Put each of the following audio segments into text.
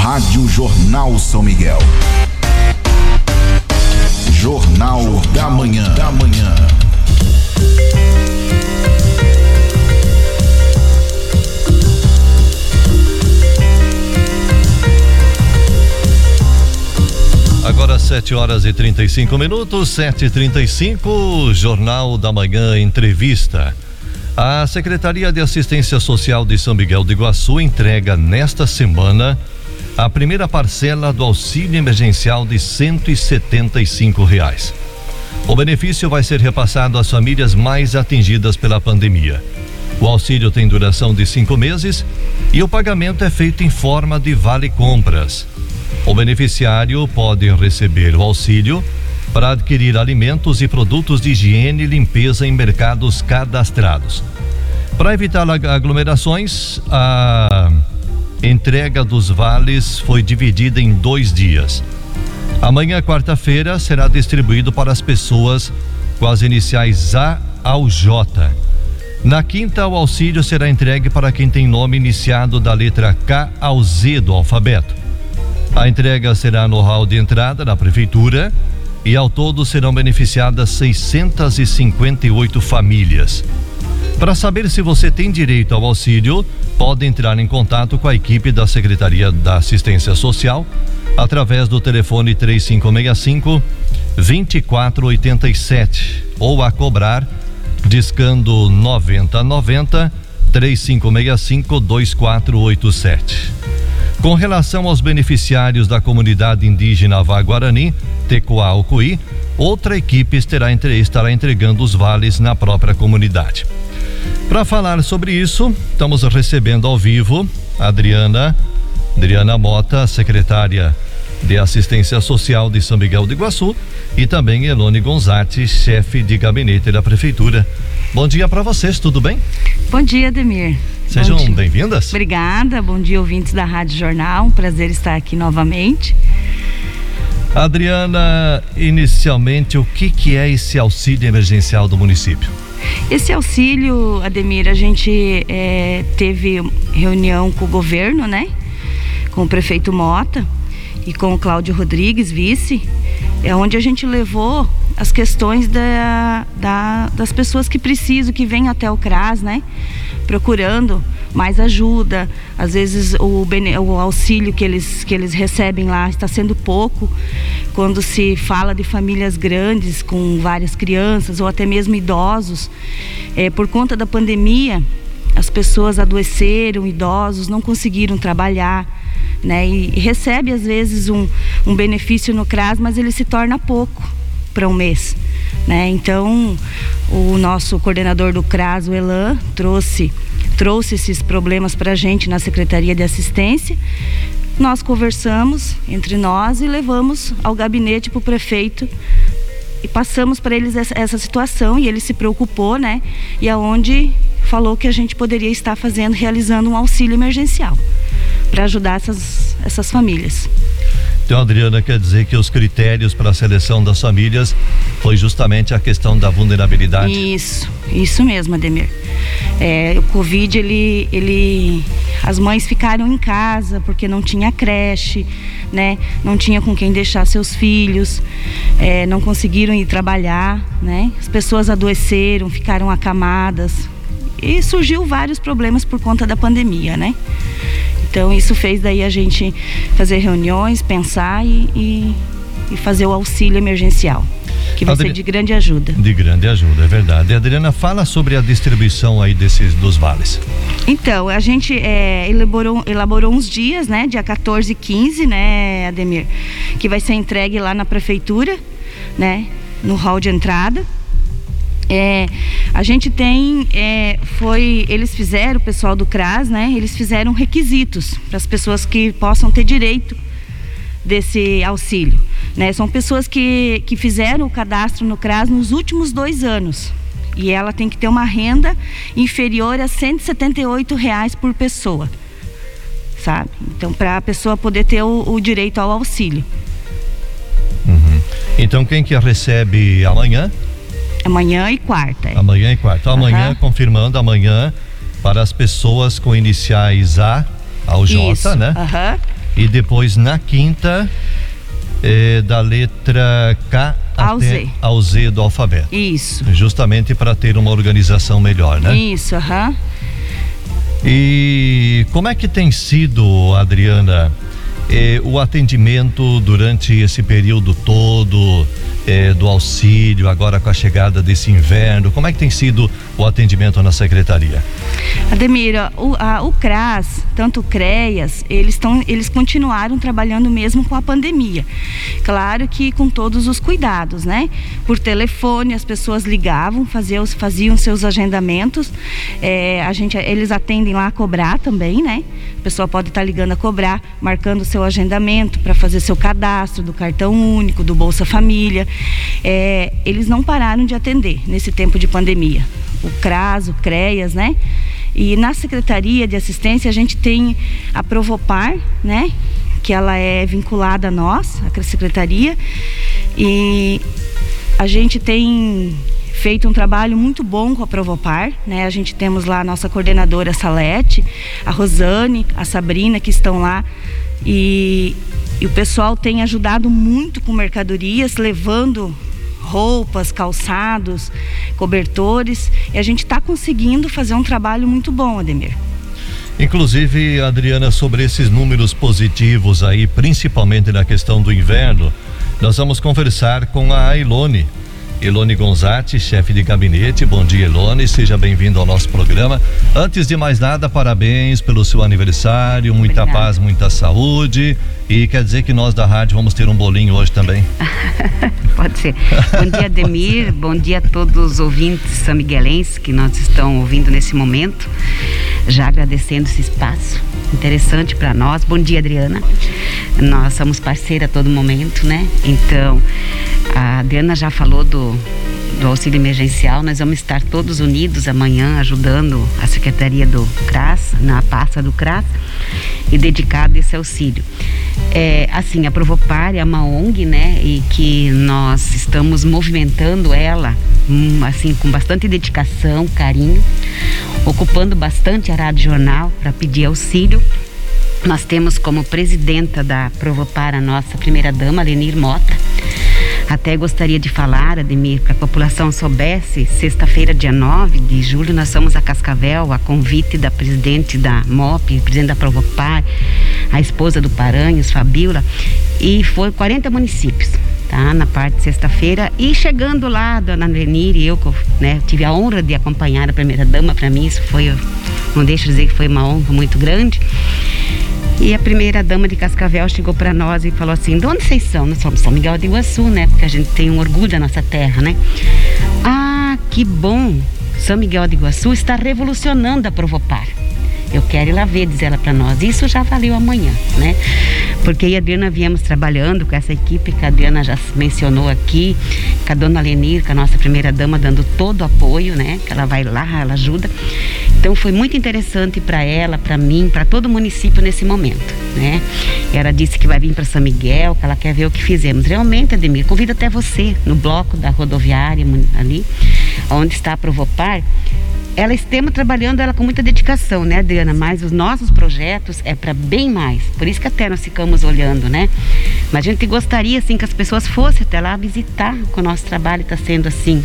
Rádio Jornal São Miguel. Jornal, Jornal da Manhã. Da Manhã. Agora 7 horas e 35 minutos, 7 e 35 Jornal da Manhã Entrevista. A Secretaria de Assistência Social de São Miguel do Iguaçu entrega nesta semana a primeira parcela do auxílio emergencial de 175 reais. O benefício vai ser repassado às famílias mais atingidas pela pandemia. O auxílio tem duração de cinco meses e o pagamento é feito em forma de vale compras. O beneficiário pode receber o auxílio para adquirir alimentos e produtos de higiene e limpeza em mercados cadastrados. Para evitar aglomerações, a entrega dos vales foi dividida em dois dias. Amanhã, quarta-feira, será distribuído para as pessoas com as iniciais A ao J. Na quinta, o auxílio será entregue para quem tem nome iniciado da letra K ao Z do alfabeto. A entrega será no hall de entrada da prefeitura e ao todo serão beneficiadas 658 famílias. Para saber se você tem direito ao auxílio, pode entrar em contato com a equipe da Secretaria da Assistência Social através do telefone 3565 2487 ou a cobrar discando 9090 3565 2487. Com relação aos beneficiários da comunidade indígena Vaguarani, Tecoa-Ocuí, outra equipe estará, estará entregando os vales na própria comunidade. Para falar sobre isso, estamos recebendo ao vivo a Adriana, Adriana Mota, secretária de Assistência Social de São Miguel do Iguaçu, e também Elone Gonzatti, chefe de gabinete da prefeitura. Bom dia para vocês, tudo bem? Bom dia, Ademir. Sejam bem-vindas. Obrigada, bom dia, ouvintes da Rádio Jornal. Um prazer estar aqui novamente. Adriana, inicialmente, o que, que é esse auxílio emergencial do município? Esse auxílio, Ademir, a gente é, teve reunião com o governo, né? Com o prefeito Mota e com o Cláudio Rodrigues, vice, é onde a gente levou as questões da, da, das pessoas que precisam, que vêm até o CRAS, né? Procurando mais ajuda. Às vezes o, o auxílio que eles, que eles recebem lá está sendo pouco. Quando se fala de famílias grandes com várias crianças ou até mesmo idosos, é, por conta da pandemia, as pessoas adoeceram, idosos, não conseguiram trabalhar. Né? E, recebe às vezes um, um benefício no CRAS, mas ele se torna pouco para um mês. Né? Então, o nosso coordenador do CRAS, o Elan, trouxe, trouxe esses problemas para a gente na Secretaria de Assistência. Nós conversamos entre nós e levamos ao gabinete para o prefeito e passamos para eles essa, essa, situação e ele se preocupou, né? E aonde falou que a gente poderia estar fazendo, realizando um auxílio emergencial para ajudar essas, essas famílias. Então, Adriana, quer dizer que os critérios para a seleção das famílias foi justamente a questão da vulnerabilidade? Isso, isso mesmo, Ademir. É, o Covid, ele, ele. As mães ficaram em casa porque não tinha creche, né? Não tinha com quem deixar seus filhos, é, não conseguiram ir trabalhar, né? As pessoas adoeceram, ficaram acamadas. E surgiu vários problemas por conta da pandemia, né? Então isso fez daí a gente fazer reuniões, pensar e, e, e fazer o auxílio emergencial que vai Adri... ser de grande ajuda. De grande ajuda, é verdade. Adriana, fala sobre a distribuição aí desses dos vales. Então, a gente é, elaborou, elaborou uns dias, né, dia 14 e 15, né, Ademir, que vai ser entregue lá na prefeitura, né, no hall de entrada. É, a gente tem, é, foi, eles fizeram, o pessoal do CRAS, né? Eles fizeram requisitos para as pessoas que possam ter direito desse auxílio. Né? São pessoas que, que fizeram o cadastro no CRAS nos últimos dois anos. E ela tem que ter uma renda inferior a 178 reais por pessoa. Sabe? Então, para a pessoa poder ter o, o direito ao auxílio. Uhum. Então, quem que recebe amanhã? Amanhã e quarta. Amanhã e quarta. Então, amanhã, uhum. confirmando, amanhã para as pessoas com iniciais A ao J, Isso. né? Uhum. E depois na quinta, é, da letra K Ao Z. ao Z do alfabeto. Isso. Justamente para ter uma organização melhor, né? Isso, aham. E como é que tem sido, Adriana, eh, o atendimento durante esse período todo eh, do auxílio, agora com a chegada desse inverno? Como é que tem sido o atendimento na secretaria? Ademira, o, a- o CRAS, tanto o CREAS, eles, tão, eles continuaram trabalhando mesmo com a pandemia. Claro que com todos os cuidados, né? Por telefone, as pessoas ligavam, faziam, faziam seus agendamentos. É, a gente, eles atendem lá a cobrar também, né? A pessoa pode estar ligando a cobrar, marcando seu agendamento para fazer seu cadastro do cartão único, do Bolsa Família. É, eles não pararam de atender nesse tempo de pandemia. O CRAS, o CREAS, né? E na Secretaria de Assistência a gente tem a Provopar, né? Que ela é vinculada a nós, a Secretaria. E a gente tem feito um trabalho muito bom com a Provopar, né? A gente temos lá a nossa coordenadora Salete, a Rosane, a Sabrina que estão lá e, e o pessoal tem ajudado muito com mercadorias, levando roupas, calçados, cobertores e a gente está conseguindo fazer um trabalho muito bom, Ademir. Inclusive, Adriana, sobre esses números positivos aí, principalmente na questão do inverno, nós vamos conversar com a Ilone. Elone Gonzatti, chefe de gabinete. Bom dia, Elone. Seja bem-vindo ao nosso programa. Antes de mais nada, parabéns pelo seu aniversário. Muita Obrigada. paz, muita saúde. E quer dizer que nós da rádio vamos ter um bolinho hoje também. Pode ser. Bom dia, Ademir. Bom dia a todos os ouvintes samiguelenses que nós estão ouvindo nesse momento. Já agradecendo esse espaço interessante para nós. Bom dia, Adriana. Nós somos parceira a todo momento, né? Então, a Adriana já falou do, do auxílio emergencial. Nós vamos estar todos unidos amanhã ajudando a Secretaria do CRAS, na pasta do CRAS, e dedicado esse auxílio. É, assim, a Provopar é uma ONG, né, e que nós estamos movimentando ela, hum, assim, com bastante dedicação, carinho, ocupando bastante a Rádio Jornal para pedir auxílio. Nós temos como presidenta da Provopar a nossa primeira-dama, Lenir Mota. Até gostaria de falar, Ademir, para a população soubesse, sexta-feira, dia 9 de julho, nós somos a Cascavel, a convite da presidente da MOP, presidente da Provopar, a esposa do Paranhos, Fabiola, e foi 40 municípios. Tá, na parte de sexta-feira e chegando lá, dona Lenir e eu, né, tive a honra de acompanhar a primeira dama, para mim isso foi, não deixo de dizer que foi uma honra muito grande. E a primeira dama de Cascavel chegou para nós e falou assim: de onde vocês são? Nós somos São Miguel de Iguaçu, né? Porque a gente tem um orgulho da nossa terra, né? Ah, que bom! São Miguel de Iguaçu está revolucionando a Provopar. Eu quero ir lá ver, diz ela para nós. Isso já valeu amanhã, né? Porque eu e a Adriana viemos trabalhando com essa equipe que a Adriana já mencionou aqui, com a dona Lenir, com a nossa primeira dama, dando todo o apoio, né? Que ela vai lá, ela ajuda. Então foi muito interessante para ela, para mim, para todo o município nesse momento, né? Ela disse que vai vir para São Miguel, que ela quer ver o que fizemos. Realmente, Ademir, convido até você no bloco da rodoviária ali, onde está a Provopar. Ela estamos trabalhando ela com muita dedicação, né, Adriana? Mas os nossos projetos é para bem mais. Por isso que até nós ficamos olhando, né? Mas a gente gostaria assim que as pessoas fossem até lá visitar, que o nosso trabalho está sendo assim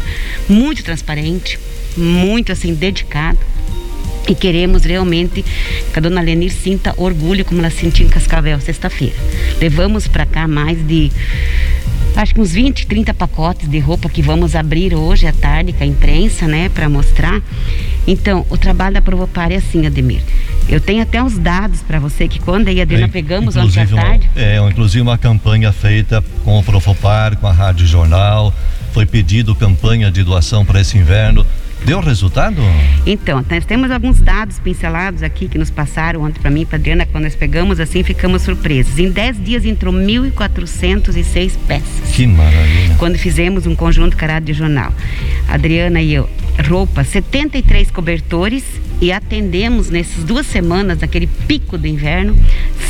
muito transparente, muito assim dedicado. E queremos realmente que a dona Lenir sinta orgulho como ela sentiu em Cascavel sexta-feira. Levamos para cá mais de acho que uns 20, 30 pacotes de roupa que vamos abrir hoje à tarde com a imprensa, né, para mostrar. Então, o trabalho da Provopar é assim, Ademir. Eu tenho até uns dados para você que quando aí a Adriana É, pegamos ontem à tarde. Uma, é, inclusive uma campanha feita com o Profopar, com a Rádio Jornal. Foi pedido campanha de doação para esse inverno. Deu resultado? Então, nós temos alguns dados pincelados aqui que nos passaram ontem para mim e para Adriana, quando nós pegamos assim, ficamos surpresos. Em 10 dias entrou 1.406 peças. Que maravilha. Quando fizemos um conjunto carado de jornal. Adriana e eu, roupa, 73 cobertores e atendemos nessas duas semanas, naquele pico do inverno,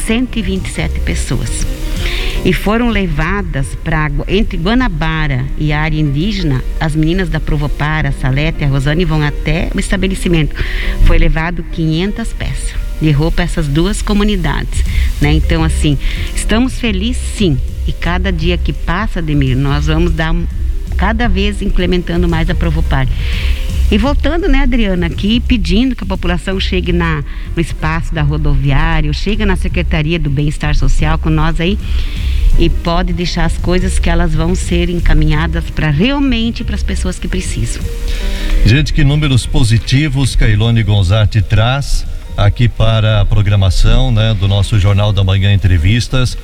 127 pessoas. E foram levadas para entre Guanabara e a área indígena, as meninas da Provopara, a Salete e a Rosane vão até o estabelecimento. Foi levado 500 peças. de roupa essas duas comunidades, né? Então assim, estamos felizes sim. E cada dia que passa, Demir, nós vamos dar cada vez implementando mais a Provopar. E voltando, né, Adriana, aqui pedindo que a população chegue na, no espaço da rodoviária, chegue na Secretaria do Bem-Estar Social com nós aí e pode deixar as coisas que elas vão ser encaminhadas para realmente para as pessoas que precisam. Gente, que números positivos que a Ilone Gonzatti traz aqui para a programação né, do nosso Jornal da Manhã Entrevistas.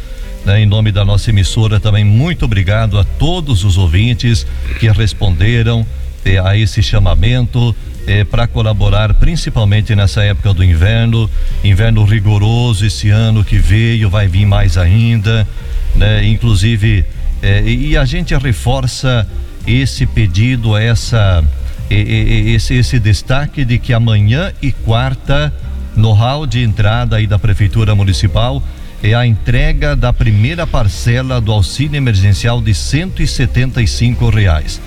Né, em nome da nossa emissora, também muito obrigado a todos os ouvintes que responderam eh, a esse chamamento eh, para colaborar, principalmente nessa época do inverno, inverno rigoroso esse ano que veio, vai vir mais ainda, né? Inclusive, eh, e a gente reforça esse pedido, essa esse, esse destaque de que amanhã e quarta no hall de entrada aí da prefeitura municipal é a entrega da primeira parcela do auxílio emergencial de 175 reais.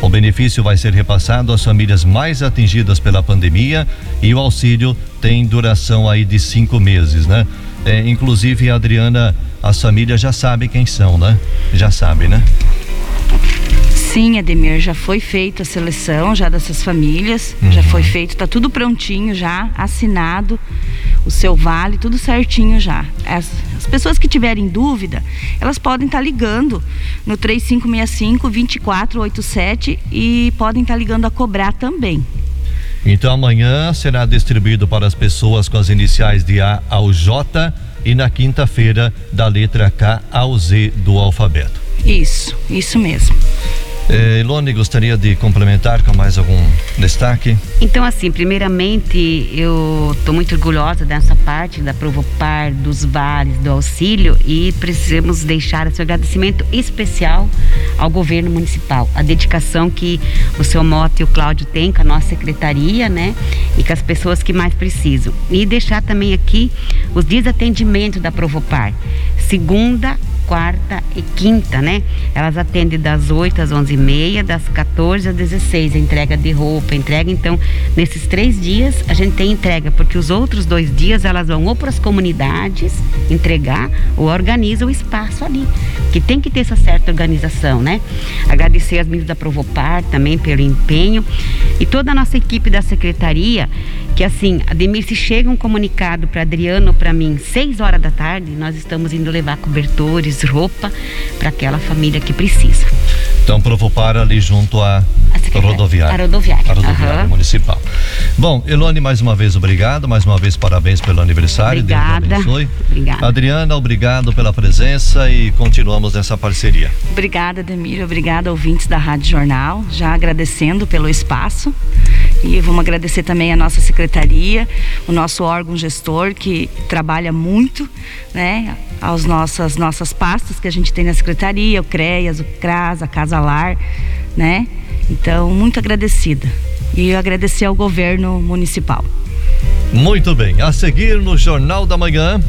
O benefício vai ser repassado às famílias mais atingidas pela pandemia e o auxílio tem duração aí de cinco meses, né? É, inclusive, Adriana, as famílias já sabem quem são, né? Já sabem, né? Sim, Ademir, já foi feita a seleção já dessas famílias, uhum. já foi feito, tá tudo prontinho já, assinado o seu vale, tudo certinho já. As, as pessoas que tiverem dúvida, elas podem estar tá ligando no 3565 2487 e podem estar tá ligando a cobrar também. Então amanhã será distribuído para as pessoas com as iniciais de A ao J e na quinta-feira da letra K ao Z do alfabeto. Isso, isso mesmo. Eh, Ilone, gostaria de complementar com mais algum destaque? Então, assim, primeiramente, eu estou muito orgulhosa dessa parte da Provopar, dos vales, do auxílio e precisamos deixar esse agradecimento especial ao governo municipal. A dedicação que o seu Mota e o Cláudio têm com a nossa secretaria, né? E com as pessoas que mais precisam. E deixar também aqui os desatendimento da Provopar. Segunda, quarta e quinta, né? Elas atendem das 8 às 11 e meia, das 14 às 16, a entrega de roupa, entrega. Então, nesses três dias a gente tem entrega, porque os outros dois dias elas vão ou para as comunidades entregar ou organizam o espaço ali, que tem que ter essa certa organização, né? Agradecer as meninas da Provopar também pelo empenho e toda a nossa equipe da secretaria que assim, Ademir, se chega um comunicado para Adriano ou para mim, seis horas da tarde, nós estamos indo levar cobertores, roupa para aquela família que precisa. Então, Provopar ali junto à rodoviária. A rodoviária. A rodoviária uhum. municipal. Bom, Elone, mais uma vez obrigado, mais uma vez parabéns pelo aniversário. Obrigada. Deus abençoe. Obrigada. Adriana, obrigado pela presença e continuamos nessa parceria. Obrigada, Demir, obrigada ouvintes da Rádio Jornal, já agradecendo pelo espaço. E vamos agradecer também a nossa secretaria, o nosso órgão gestor que trabalha muito, né, aos nossas nossas pastas que a gente tem na secretaria, o CREAS, o CRAS, a Casa Lar, né? Então, muito agradecida. E agradecer ao governo municipal. Muito bem. A seguir no Jornal da Manhã.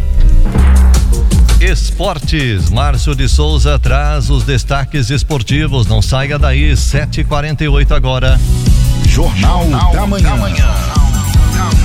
Esportes. Márcio de Souza traz os destaques esportivos. Não saia daí. 7h48 agora. Jornal, Jornal da Manhã. Da manhã.